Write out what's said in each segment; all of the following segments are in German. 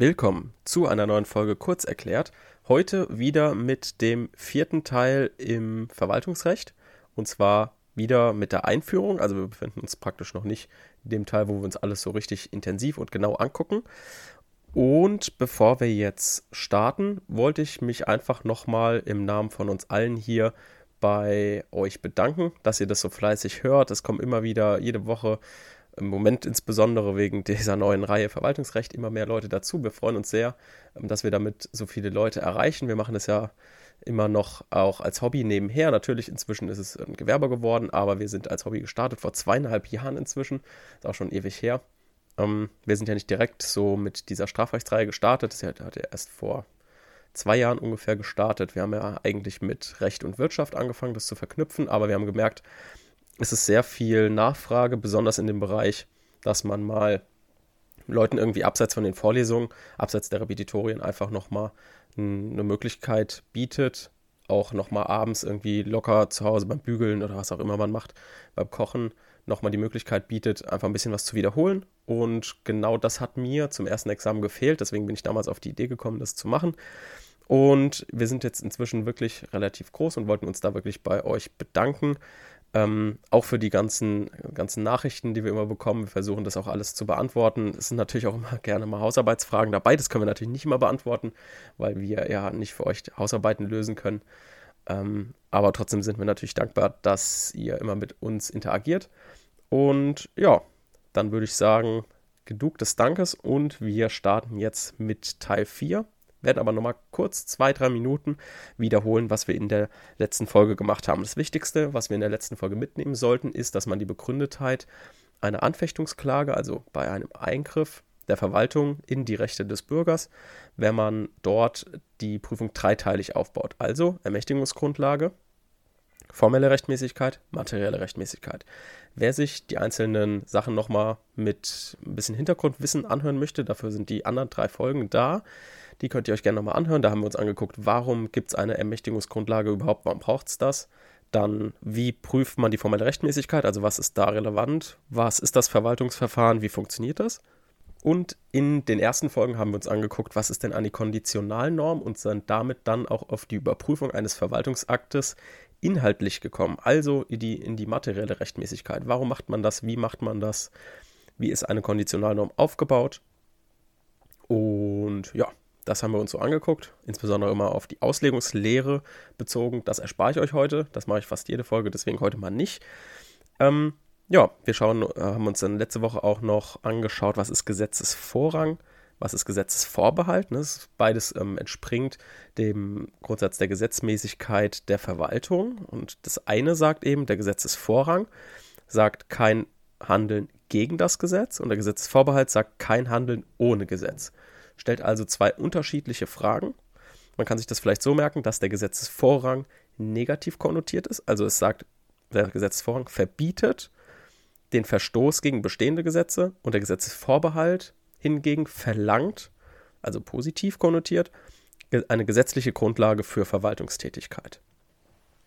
Willkommen zu einer neuen Folge Kurz erklärt. Heute wieder mit dem vierten Teil im Verwaltungsrecht und zwar wieder mit der Einführung. Also wir befinden uns praktisch noch nicht in dem Teil, wo wir uns alles so richtig intensiv und genau angucken. Und bevor wir jetzt starten, wollte ich mich einfach nochmal im Namen von uns allen hier bei euch bedanken, dass ihr das so fleißig hört. Es kommen immer wieder jede Woche, im Moment insbesondere wegen dieser neuen Reihe Verwaltungsrecht, immer mehr Leute dazu. Wir freuen uns sehr, ähm, dass wir damit so viele Leute erreichen. Wir machen es ja immer noch auch als Hobby nebenher. Natürlich, inzwischen ist es ein Gewerbe geworden, aber wir sind als Hobby gestartet vor zweieinhalb Jahren inzwischen. Ist auch schon ewig her. Ähm, wir sind ja nicht direkt so mit dieser Strafrechtsreihe gestartet. Das hat ja erst vor zwei Jahren ungefähr gestartet. Wir haben ja eigentlich mit Recht und Wirtschaft angefangen, das zu verknüpfen, aber wir haben gemerkt, es ist sehr viel Nachfrage, besonders in dem Bereich, dass man mal Leuten irgendwie abseits von den Vorlesungen, abseits der Repetitorien einfach nochmal eine Möglichkeit bietet, auch nochmal abends irgendwie locker zu Hause beim Bügeln oder was auch immer man macht, beim Kochen, nochmal die Möglichkeit bietet, einfach ein bisschen was zu wiederholen. Und genau das hat mir zum ersten Examen gefehlt, deswegen bin ich damals auf die Idee gekommen, das zu machen. Und wir sind jetzt inzwischen wirklich relativ groß und wollten uns da wirklich bei euch bedanken. Ähm, auch für die ganzen, ganzen Nachrichten, die wir immer bekommen. Wir versuchen das auch alles zu beantworten. Es sind natürlich auch immer gerne mal Hausarbeitsfragen dabei. Das können wir natürlich nicht immer beantworten, weil wir ja nicht für euch Hausarbeiten lösen können. Ähm, aber trotzdem sind wir natürlich dankbar, dass ihr immer mit uns interagiert. Und ja, dann würde ich sagen, genug des Dankes und wir starten jetzt mit Teil 4 werden aber nochmal kurz zwei, drei Minuten wiederholen, was wir in der letzten Folge gemacht haben. Das Wichtigste, was wir in der letzten Folge mitnehmen sollten, ist, dass man die Begründetheit einer Anfechtungsklage, also bei einem Eingriff der Verwaltung in die Rechte des Bürgers, wenn man dort die Prüfung dreiteilig aufbaut. Also Ermächtigungsgrundlage, formelle Rechtmäßigkeit, materielle Rechtmäßigkeit. Wer sich die einzelnen Sachen nochmal mit ein bisschen Hintergrundwissen anhören möchte, dafür sind die anderen drei Folgen da. Die könnt ihr euch gerne nochmal anhören. Da haben wir uns angeguckt, warum gibt es eine Ermächtigungsgrundlage überhaupt, warum braucht es das? Dann, wie prüft man die formelle Rechtmäßigkeit, also was ist da relevant? Was ist das Verwaltungsverfahren? Wie funktioniert das? Und in den ersten Folgen haben wir uns angeguckt, was ist denn eine Konditionalnorm und sind damit dann auch auf die Überprüfung eines Verwaltungsaktes inhaltlich gekommen, also in die, in die materielle Rechtmäßigkeit. Warum macht man das? Wie macht man das? Wie ist eine Konditionalnorm aufgebaut? Und ja, das haben wir uns so angeguckt, insbesondere immer auf die Auslegungslehre bezogen. Das erspare ich euch heute. Das mache ich fast jede Folge, deswegen heute mal nicht. Ähm, ja, wir schauen, äh, haben uns dann letzte Woche auch noch angeschaut, was ist Gesetzesvorrang, was ist Gesetzesvorbehalt. Ne? Beides ähm, entspringt dem Grundsatz der Gesetzmäßigkeit der Verwaltung. Und das eine sagt eben, der Gesetzesvorrang sagt kein Handeln gegen das Gesetz und der Gesetzesvorbehalt sagt kein Handeln ohne Gesetz stellt also zwei unterschiedliche Fragen. Man kann sich das vielleicht so merken, dass der Gesetzesvorrang negativ konnotiert ist. Also es sagt, der Gesetzesvorrang verbietet den Verstoß gegen bestehende Gesetze und der Gesetzesvorbehalt hingegen verlangt, also positiv konnotiert, eine gesetzliche Grundlage für Verwaltungstätigkeit.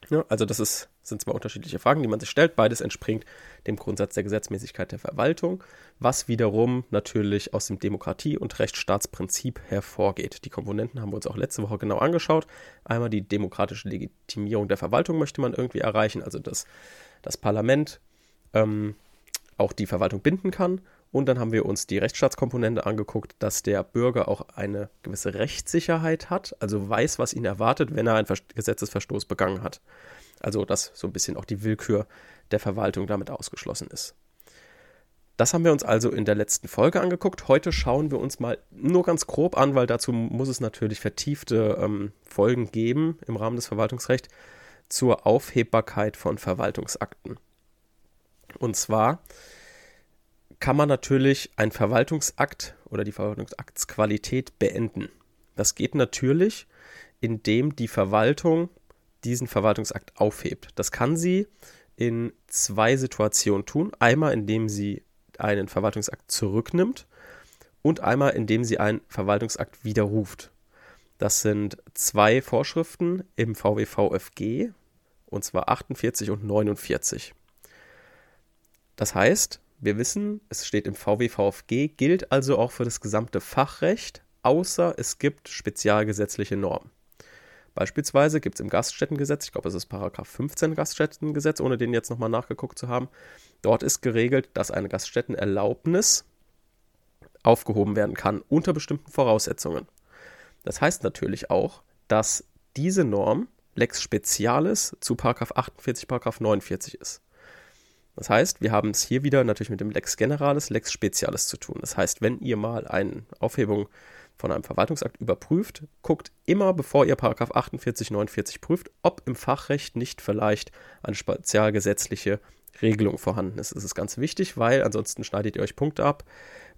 Ja, also das ist, sind zwei unterschiedliche Fragen, die man sich stellt. Beides entspringt dem Grundsatz der Gesetzmäßigkeit der Verwaltung, was wiederum natürlich aus dem Demokratie- und Rechtsstaatsprinzip hervorgeht. Die Komponenten haben wir uns auch letzte Woche genau angeschaut. Einmal die demokratische Legitimierung der Verwaltung möchte man irgendwie erreichen, also dass das Parlament ähm, auch die Verwaltung binden kann und dann haben wir uns die Rechtsstaatskomponente angeguckt, dass der Bürger auch eine gewisse Rechtssicherheit hat, also weiß, was ihn erwartet, wenn er einen Gesetzesverstoß begangen hat. Also dass so ein bisschen auch die Willkür der Verwaltung damit ausgeschlossen ist. Das haben wir uns also in der letzten Folge angeguckt. Heute schauen wir uns mal nur ganz grob an, weil dazu muss es natürlich vertiefte ähm, Folgen geben im Rahmen des Verwaltungsrechts zur Aufhebbarkeit von Verwaltungsakten. Und zwar kann man natürlich einen Verwaltungsakt oder die Verwaltungsaktsqualität beenden. Das geht natürlich, indem die Verwaltung diesen Verwaltungsakt aufhebt. Das kann sie in zwei Situationen tun. Einmal, indem sie einen Verwaltungsakt zurücknimmt und einmal, indem sie einen Verwaltungsakt widerruft. Das sind zwei Vorschriften im VWVFG, und zwar 48 und 49. Das heißt, wir wissen, es steht im VWVFG, gilt also auch für das gesamte Fachrecht, außer es gibt spezialgesetzliche Normen. Beispielsweise gibt es im Gaststättengesetz, ich glaube, es ist Paragraph 15 Gaststättengesetz, ohne den jetzt nochmal nachgeguckt zu haben, dort ist geregelt, dass eine Gaststättenerlaubnis aufgehoben werden kann unter bestimmten Voraussetzungen. Das heißt natürlich auch, dass diese Norm Lex Specialis zu Paragraph 48, Paragraph 49 ist. Das heißt, wir haben es hier wieder natürlich mit dem Lex Generalis, Lex Specialis zu tun. Das heißt, wenn ihr mal eine Aufhebung von einem Verwaltungsakt überprüft, guckt immer, bevor ihr Paragraph 48, 49 prüft, ob im Fachrecht nicht vielleicht eine spezialgesetzliche Regelung vorhanden ist. Das ist ganz wichtig, weil ansonsten schneidet ihr euch Punkte ab.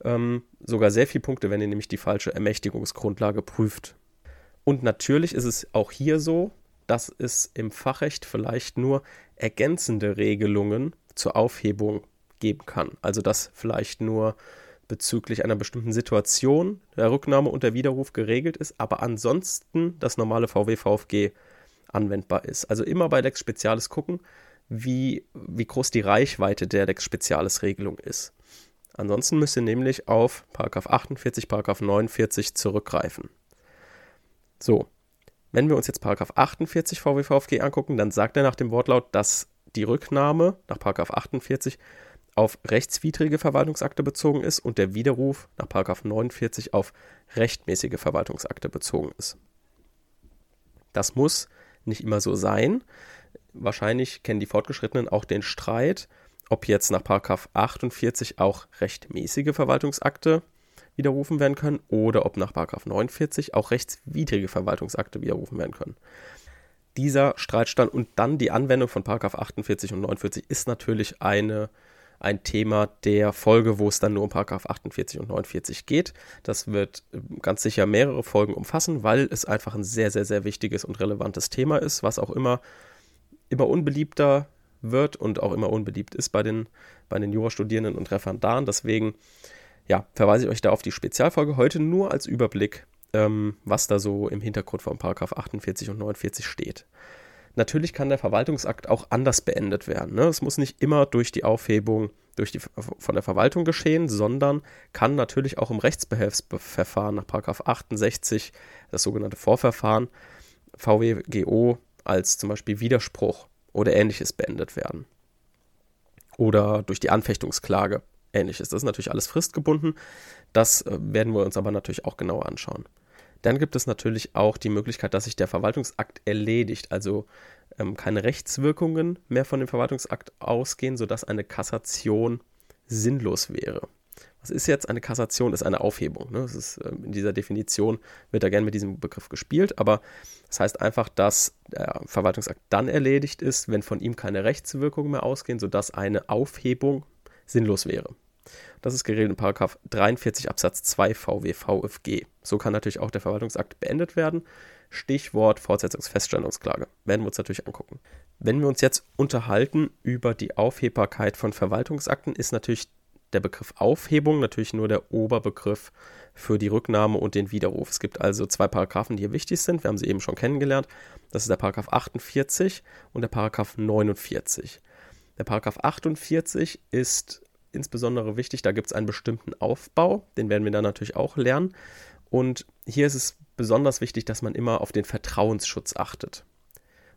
Ähm, sogar sehr viele Punkte, wenn ihr nämlich die falsche Ermächtigungsgrundlage prüft. Und natürlich ist es auch hier so, dass es im Fachrecht vielleicht nur ergänzende Regelungen zur Aufhebung geben kann. Also dass vielleicht nur bezüglich einer bestimmten Situation der Rücknahme und der Widerruf geregelt ist, aber ansonsten das normale VW-VFG anwendbar ist. Also immer bei Lex Spezialis gucken, wie, wie groß die Reichweite der Lex Spezialis Regelung ist. Ansonsten müsst ihr nämlich auf 48, 49 zurückgreifen. So, wenn wir uns jetzt 48 VWVFG angucken, dann sagt er nach dem Wortlaut, dass die Rücknahme nach 48 auf rechtswidrige Verwaltungsakte bezogen ist und der Widerruf nach 49 auf rechtmäßige Verwaltungsakte bezogen ist. Das muss nicht immer so sein. Wahrscheinlich kennen die Fortgeschrittenen auch den Streit, ob jetzt nach 48 auch rechtmäßige Verwaltungsakte widerrufen werden können oder ob nach 49 auch rechtswidrige Verwaltungsakte widerrufen werden können. Dieser Streitstand und dann die Anwendung von 48 und 49 ist natürlich eine, ein Thema der Folge, wo es dann nur um 48 und 49 geht. Das wird ähm, ganz sicher mehrere Folgen umfassen, weil es einfach ein sehr, sehr, sehr wichtiges und relevantes Thema ist, was auch immer, immer unbeliebter wird und auch immer unbeliebt ist bei den, bei den Jurastudierenden und Referendaren. Deswegen ja, verweise ich euch da auf die Spezialfolge heute nur als Überblick, ähm, was da so im Hintergrund von Paragraph 48 und 49 steht. Natürlich kann der Verwaltungsakt auch anders beendet werden. Ne? Es muss nicht immer durch die Aufhebung durch die, von der Verwaltung geschehen, sondern kann natürlich auch im Rechtsbehelfsverfahren nach Paragraph 68, das sogenannte Vorverfahren, VWGO als zum Beispiel Widerspruch oder ähnliches beendet werden. Oder durch die Anfechtungsklage ähnliches. Das ist natürlich alles fristgebunden. Das äh, werden wir uns aber natürlich auch genauer anschauen. Dann gibt es natürlich auch die Möglichkeit, dass sich der Verwaltungsakt erledigt, also ähm, keine Rechtswirkungen mehr von dem Verwaltungsakt ausgehen, sodass eine Kassation sinnlos wäre. Was ist jetzt eine Kassation? Das ist eine Aufhebung. Ne? Das ist, äh, in dieser Definition wird da gerne mit diesem Begriff gespielt, aber das heißt einfach, dass der Verwaltungsakt dann erledigt ist, wenn von ihm keine Rechtswirkungen mehr ausgehen, sodass eine Aufhebung sinnlos wäre. Das ist geregelt in Paragraph 43 Absatz 2 VW VFG. So kann natürlich auch der Verwaltungsakt beendet werden. Stichwort Fortsetzungsfeststellungsklage. Werden wir uns natürlich angucken. Wenn wir uns jetzt unterhalten über die Aufhebbarkeit von Verwaltungsakten, ist natürlich der Begriff Aufhebung natürlich nur der Oberbegriff für die Rücknahme und den Widerruf. Es gibt also zwei Paragraphen, die hier wichtig sind. Wir haben sie eben schon kennengelernt. Das ist der Paragraph 48 und der Paragraph 49. Der Paragraph 48 ist insbesondere wichtig, da gibt es einen bestimmten Aufbau, den werden wir dann natürlich auch lernen. Und hier ist es besonders wichtig, dass man immer auf den Vertrauensschutz achtet.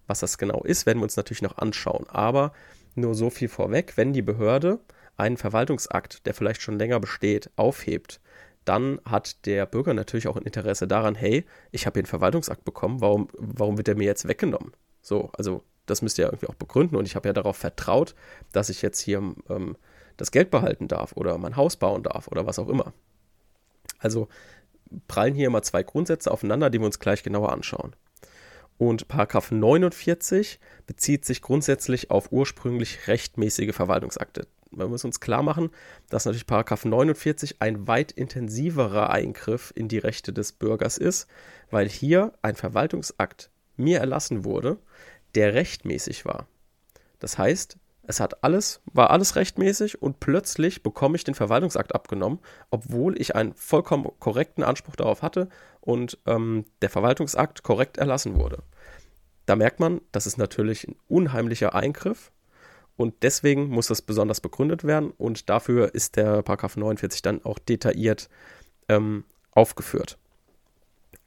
Was das genau ist, werden wir uns natürlich noch anschauen. Aber nur so viel vorweg, wenn die Behörde einen Verwaltungsakt, der vielleicht schon länger besteht, aufhebt, dann hat der Bürger natürlich auch ein Interesse daran, hey, ich habe hier einen Verwaltungsakt bekommen, warum, warum wird der mir jetzt weggenommen? So, also das müsst ihr ja irgendwie auch begründen und ich habe ja darauf vertraut, dass ich jetzt hier ähm, das Geld behalten darf oder mein Haus bauen darf oder was auch immer. Also prallen hier immer zwei Grundsätze aufeinander, die wir uns gleich genauer anschauen. Und Paragraph 49 bezieht sich grundsätzlich auf ursprünglich rechtmäßige Verwaltungsakte. Wir müssen uns klar machen, dass natürlich Paragraph 49 ein weit intensiverer Eingriff in die Rechte des Bürgers ist, weil hier ein Verwaltungsakt mir erlassen wurde, der rechtmäßig war. Das heißt, es hat alles, war alles rechtmäßig und plötzlich bekomme ich den Verwaltungsakt abgenommen, obwohl ich einen vollkommen korrekten Anspruch darauf hatte und ähm, der Verwaltungsakt korrekt erlassen wurde. Da merkt man, das ist natürlich ein unheimlicher Eingriff und deswegen muss das besonders begründet werden und dafür ist der Paragraph 49 dann auch detailliert ähm, aufgeführt.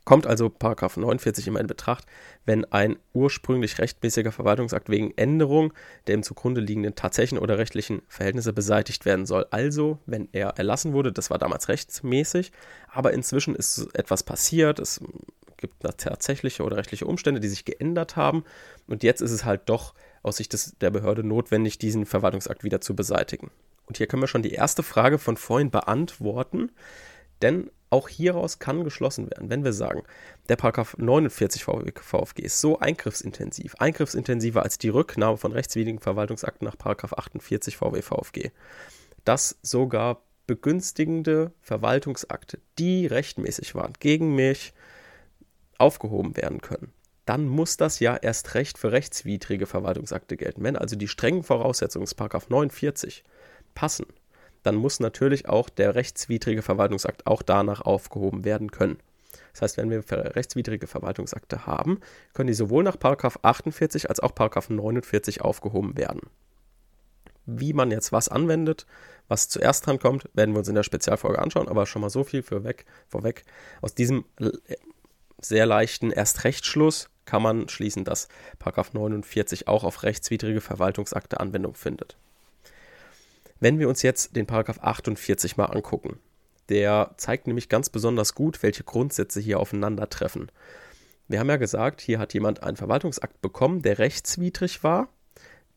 Kommt also 49 immer in Betracht, wenn ein ursprünglich rechtmäßiger Verwaltungsakt wegen Änderung der im zugrunde liegenden tatsächlichen oder rechtlichen Verhältnisse beseitigt werden soll. Also, wenn er erlassen wurde, das war damals rechtsmäßig, aber inzwischen ist etwas passiert, es gibt tatsächliche oder rechtliche Umstände, die sich geändert haben und jetzt ist es halt doch aus Sicht des, der Behörde notwendig, diesen Verwaltungsakt wieder zu beseitigen. Und hier können wir schon die erste Frage von vorhin beantworten, denn auch hieraus kann geschlossen werden, wenn wir sagen, der Paragraph 49 VfG ist so eingriffsintensiv, eingriffsintensiver als die Rücknahme von rechtswidrigen Verwaltungsakten nach Paragraph 48 VWVFG, dass sogar begünstigende Verwaltungsakte, die rechtmäßig waren, gegen mich aufgehoben werden können. Dann muss das ja erst recht für rechtswidrige Verwaltungsakte gelten. Wenn also die strengen Voraussetzungen des Paragraph 49 passen, dann muss natürlich auch der rechtswidrige Verwaltungsakt auch danach aufgehoben werden können. Das heißt, wenn wir rechtswidrige Verwaltungsakte haben, können die sowohl nach 48 als auch 49 aufgehoben werden. Wie man jetzt was anwendet, was zuerst dran kommt, werden wir uns in der Spezialfolge anschauen, aber schon mal so viel für weg, vorweg. Aus diesem sehr leichten Erstrechtsschluss kann man schließen, dass 49 auch auf rechtswidrige Verwaltungsakte Anwendung findet. Wenn wir uns jetzt den Paragraph 48 mal angucken, der zeigt nämlich ganz besonders gut, welche Grundsätze hier aufeinandertreffen. Wir haben ja gesagt, hier hat jemand einen Verwaltungsakt bekommen, der rechtswidrig war,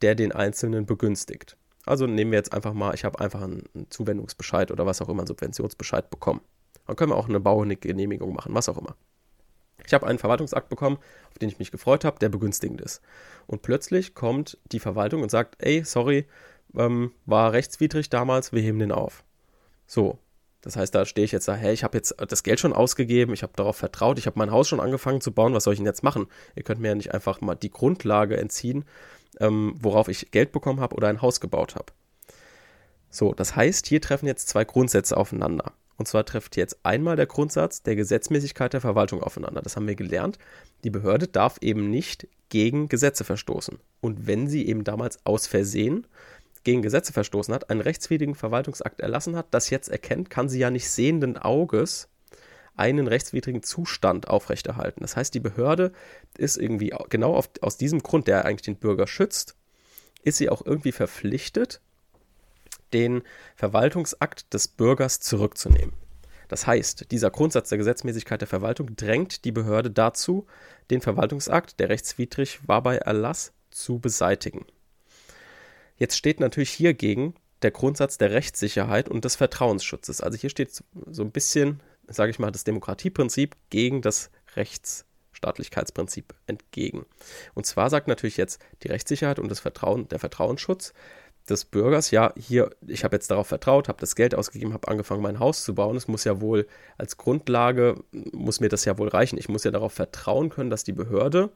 der den Einzelnen begünstigt. Also nehmen wir jetzt einfach mal, ich habe einfach einen Zuwendungsbescheid oder was auch immer, einen Subventionsbescheid bekommen. Dann können wir auch eine Baugenehmigung machen, was auch immer. Ich habe einen Verwaltungsakt bekommen, auf den ich mich gefreut habe, der begünstigend ist. Und plötzlich kommt die Verwaltung und sagt, ey, sorry, ähm, war rechtswidrig damals, wir heben den auf. So. Das heißt, da stehe ich jetzt da, hey, ich habe jetzt das Geld schon ausgegeben, ich habe darauf vertraut, ich habe mein Haus schon angefangen zu bauen, was soll ich denn jetzt machen? Ihr könnt mir ja nicht einfach mal die Grundlage entziehen, ähm, worauf ich Geld bekommen habe oder ein Haus gebaut habe. So, das heißt, hier treffen jetzt zwei Grundsätze aufeinander. Und zwar trifft jetzt einmal der Grundsatz der Gesetzmäßigkeit der Verwaltung aufeinander. Das haben wir gelernt. Die Behörde darf eben nicht gegen Gesetze verstoßen. Und wenn sie eben damals aus Versehen gegen Gesetze verstoßen hat, einen rechtswidrigen Verwaltungsakt erlassen hat, das jetzt erkennt, kann sie ja nicht sehenden Auges einen rechtswidrigen Zustand aufrechterhalten. Das heißt, die Behörde ist irgendwie genau auf, aus diesem Grund, der eigentlich den Bürger schützt, ist sie auch irgendwie verpflichtet, den Verwaltungsakt des Bürgers zurückzunehmen. Das heißt, dieser Grundsatz der Gesetzmäßigkeit der Verwaltung drängt die Behörde dazu, den Verwaltungsakt, der rechtswidrig war bei Erlass, zu beseitigen. Jetzt steht natürlich hiergegen der Grundsatz der Rechtssicherheit und des Vertrauensschutzes. Also hier steht so ein bisschen, sage ich mal, das Demokratieprinzip gegen das Rechtsstaatlichkeitsprinzip entgegen. Und zwar sagt natürlich jetzt die Rechtssicherheit und das Vertrauen, der Vertrauensschutz des Bürgers, ja, hier, ich habe jetzt darauf vertraut, habe das Geld ausgegeben, habe angefangen, mein Haus zu bauen. Es muss ja wohl als Grundlage, muss mir das ja wohl reichen. Ich muss ja darauf vertrauen können, dass die Behörde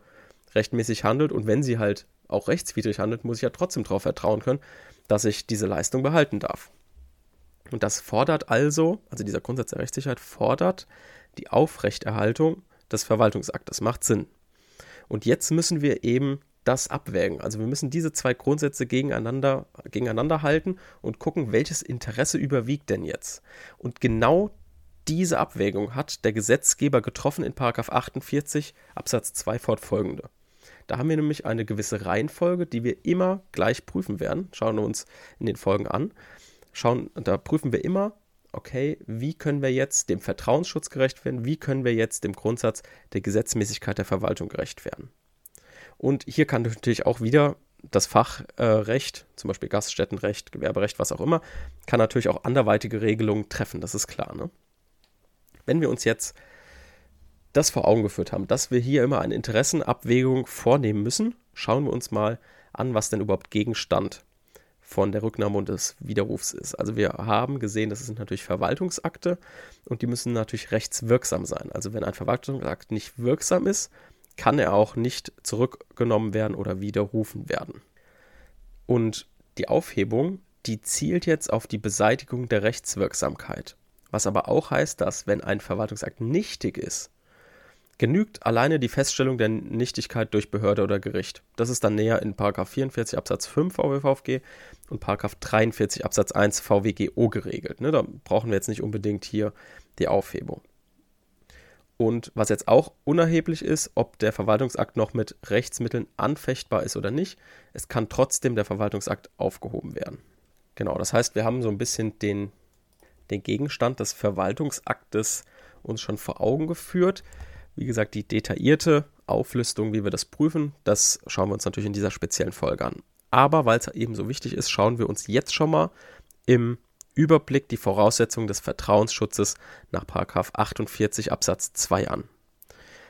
rechtmäßig handelt und wenn sie halt auch rechtswidrig handelt, muss ich ja trotzdem darauf vertrauen können, dass ich diese Leistung behalten darf. Und das fordert also, also dieser Grundsatz der Rechtssicherheit fordert die Aufrechterhaltung des Verwaltungsaktes. Macht Sinn. Und jetzt müssen wir eben das abwägen. Also wir müssen diese zwei Grundsätze gegeneinander, gegeneinander halten und gucken, welches Interesse überwiegt denn jetzt. Und genau diese Abwägung hat der Gesetzgeber getroffen in 48 Absatz 2 fortfolgende. Da haben wir nämlich eine gewisse Reihenfolge, die wir immer gleich prüfen werden. Schauen wir uns in den Folgen an. Schauen, da prüfen wir immer, okay, wie können wir jetzt dem Vertrauensschutz gerecht werden? Wie können wir jetzt dem Grundsatz der Gesetzmäßigkeit der Verwaltung gerecht werden? Und hier kann natürlich auch wieder das Fachrecht, zum Beispiel Gaststättenrecht, Gewerberecht, was auch immer, kann natürlich auch anderweitige Regelungen treffen, das ist klar. Ne? Wenn wir uns jetzt das vor Augen geführt haben, dass wir hier immer eine Interessenabwägung vornehmen müssen, schauen wir uns mal an, was denn überhaupt Gegenstand von der Rücknahme und des Widerrufs ist. Also wir haben gesehen, das sind natürlich Verwaltungsakte und die müssen natürlich rechtswirksam sein. Also wenn ein Verwaltungsakt nicht wirksam ist, kann er auch nicht zurückgenommen werden oder widerrufen werden. Und die Aufhebung, die zielt jetzt auf die Beseitigung der Rechtswirksamkeit. Was aber auch heißt, dass wenn ein Verwaltungsakt nichtig ist, genügt alleine die Feststellung der Nichtigkeit durch Behörde oder Gericht. Das ist dann näher in 44 Absatz 5 VWVFG und 43 Absatz 1 VWGO geregelt. Ne, da brauchen wir jetzt nicht unbedingt hier die Aufhebung. Und was jetzt auch unerheblich ist, ob der Verwaltungsakt noch mit Rechtsmitteln anfechtbar ist oder nicht, es kann trotzdem der Verwaltungsakt aufgehoben werden. Genau, das heißt, wir haben so ein bisschen den, den Gegenstand des Verwaltungsaktes uns schon vor Augen geführt. Wie gesagt, die detaillierte Auflistung, wie wir das prüfen, das schauen wir uns natürlich in dieser speziellen Folge an. Aber weil es eben so wichtig ist, schauen wir uns jetzt schon mal im Überblick die Voraussetzungen des Vertrauensschutzes nach 48 Absatz 2 an.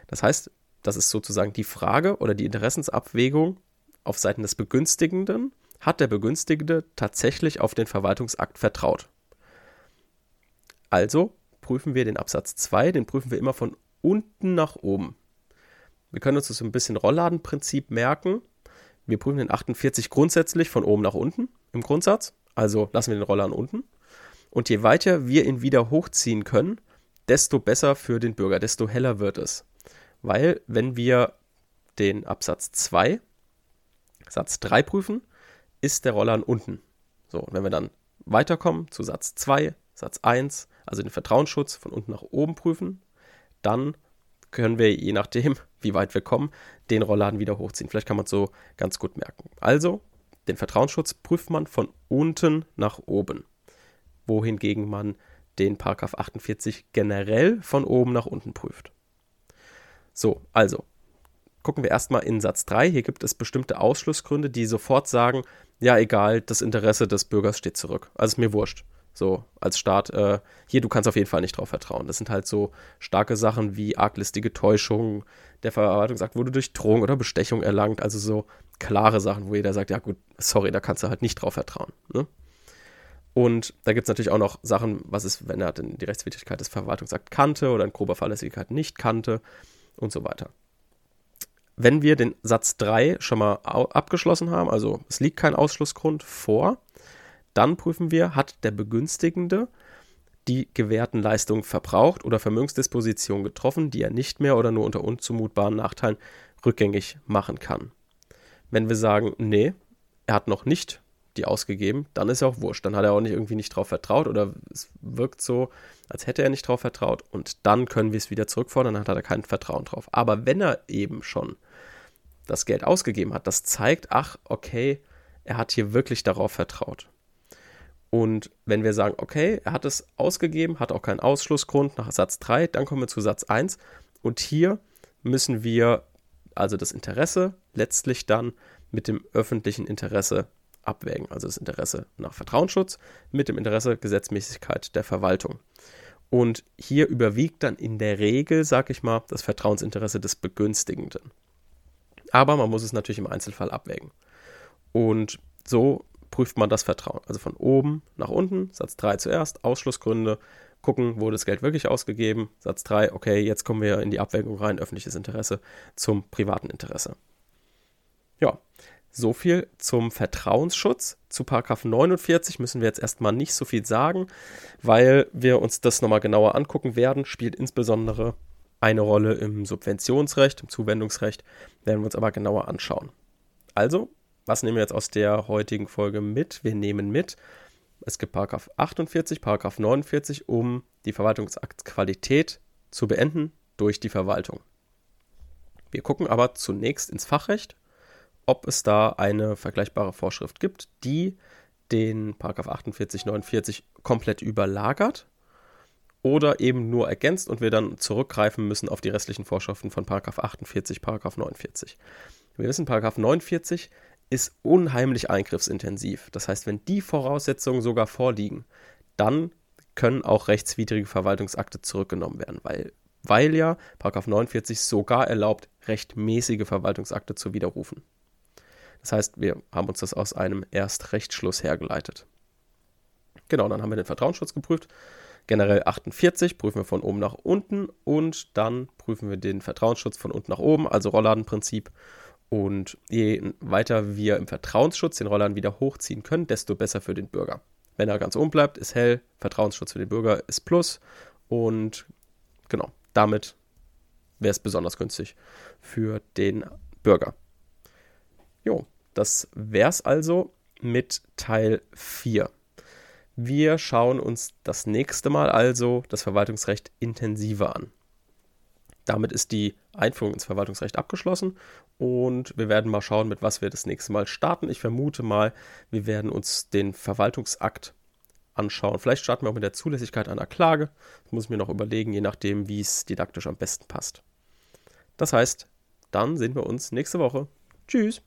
Das heißt, das ist sozusagen die Frage oder die Interessensabwägung auf Seiten des Begünstigenden. Hat der Begünstigende tatsächlich auf den Verwaltungsakt vertraut? Also prüfen wir den Absatz 2, den prüfen wir immer von unten nach oben. Wir können uns das so ein bisschen Rollladenprinzip merken. Wir prüfen den 48 grundsätzlich von oben nach unten im Grundsatz. Also lassen wir den Roller an unten. Und je weiter wir ihn wieder hochziehen können, desto besser für den Bürger, desto heller wird es. Weil, wenn wir den Absatz 2, Satz 3 prüfen, ist der Roller an unten. So, und wenn wir dann weiterkommen zu Satz 2, Satz 1, also den Vertrauensschutz von unten nach oben prüfen, dann können wir, je nachdem, wie weit wir kommen, den Rollladen wieder hochziehen. Vielleicht kann man es so ganz gut merken. Also, den Vertrauensschutz prüft man von unten nach oben wohingegen man den Paragraph 48 generell von oben nach unten prüft. So, also gucken wir erstmal in Satz 3. Hier gibt es bestimmte Ausschlussgründe, die sofort sagen, ja, egal, das Interesse des Bürgers steht zurück. Also ist mir wurscht. So, als Staat, äh, hier, du kannst auf jeden Fall nicht drauf vertrauen. Das sind halt so starke Sachen wie arglistige Täuschung, der Verwaltungsakt wurde durch Drohung oder Bestechung erlangt. Also so klare Sachen, wo jeder sagt, ja gut, sorry, da kannst du halt nicht drauf vertrauen. Ne? Und da gibt es natürlich auch noch Sachen, was ist, wenn er die Rechtswidrigkeit des Verwaltungsakts kannte oder in grober Fahrlässigkeit nicht kannte und so weiter. Wenn wir den Satz 3 schon mal abgeschlossen haben, also es liegt kein Ausschlussgrund vor, dann prüfen wir, hat der Begünstigende die gewährten Leistungen verbraucht oder Vermögensdispositionen getroffen, die er nicht mehr oder nur unter unzumutbaren Nachteilen rückgängig machen kann. Wenn wir sagen, nee, er hat noch nicht die ausgegeben, dann ist ja auch wurscht. Dann hat er auch nicht irgendwie nicht drauf vertraut oder es wirkt so, als hätte er nicht drauf vertraut und dann können wir es wieder zurückfordern, dann hat er kein Vertrauen drauf. Aber wenn er eben schon das Geld ausgegeben hat, das zeigt, ach, okay, er hat hier wirklich darauf vertraut. Und wenn wir sagen, okay, er hat es ausgegeben, hat auch keinen Ausschlussgrund nach Satz 3, dann kommen wir zu Satz 1 und hier müssen wir also das Interesse letztlich dann mit dem öffentlichen Interesse abwägen. Also das Interesse nach Vertrauensschutz mit dem Interesse Gesetzmäßigkeit der Verwaltung. Und hier überwiegt dann in der Regel, sag ich mal, das Vertrauensinteresse des Begünstigenden. Aber man muss es natürlich im Einzelfall abwägen. Und so prüft man das Vertrauen. Also von oben nach unten, Satz 3 zuerst, Ausschlussgründe, gucken, wurde das Geld wirklich ausgegeben. Satz 3, okay, jetzt kommen wir in die Abwägung rein, öffentliches Interesse zum privaten Interesse. Ja, so viel zum Vertrauensschutz. Zu Paragraph 49 müssen wir jetzt erstmal nicht so viel sagen, weil wir uns das nochmal genauer angucken werden. Spielt insbesondere eine Rolle im Subventionsrecht, im Zuwendungsrecht, werden wir uns aber genauer anschauen. Also, was nehmen wir jetzt aus der heutigen Folge mit? Wir nehmen mit, es gibt Paragraph 48, Paragraph 49, um die Verwaltungsaktsqualität zu beenden durch die Verwaltung. Wir gucken aber zunächst ins Fachrecht ob es da eine vergleichbare Vorschrift gibt, die den 48, 49 komplett überlagert oder eben nur ergänzt und wir dann zurückgreifen müssen auf die restlichen Vorschriften von 48, 49. Wir wissen, 49 ist unheimlich eingriffsintensiv. Das heißt, wenn die Voraussetzungen sogar vorliegen, dann können auch rechtswidrige Verwaltungsakte zurückgenommen werden, weil, weil ja 49 sogar erlaubt, rechtmäßige Verwaltungsakte zu widerrufen. Das heißt, wir haben uns das aus einem Erstrechtsschluss hergeleitet. Genau, dann haben wir den Vertrauensschutz geprüft. Generell 48 prüfen wir von oben nach unten und dann prüfen wir den Vertrauensschutz von unten nach oben, also Rollladenprinzip. Und je weiter wir im Vertrauensschutz den Rollladen wieder hochziehen können, desto besser für den Bürger. Wenn er ganz oben bleibt, ist hell, Vertrauensschutz für den Bürger ist plus und genau, damit wäre es besonders günstig für den Bürger. Jo, das wär's also mit Teil 4. Wir schauen uns das nächste Mal also das Verwaltungsrecht intensiver an. Damit ist die Einführung ins Verwaltungsrecht abgeschlossen und wir werden mal schauen, mit was wir das nächste Mal starten. Ich vermute mal, wir werden uns den Verwaltungsakt anschauen. Vielleicht starten wir auch mit der Zulässigkeit einer Klage. Das muss ich mir noch überlegen, je nachdem, wie es didaktisch am besten passt. Das heißt, dann sehen wir uns nächste Woche. Tschüss.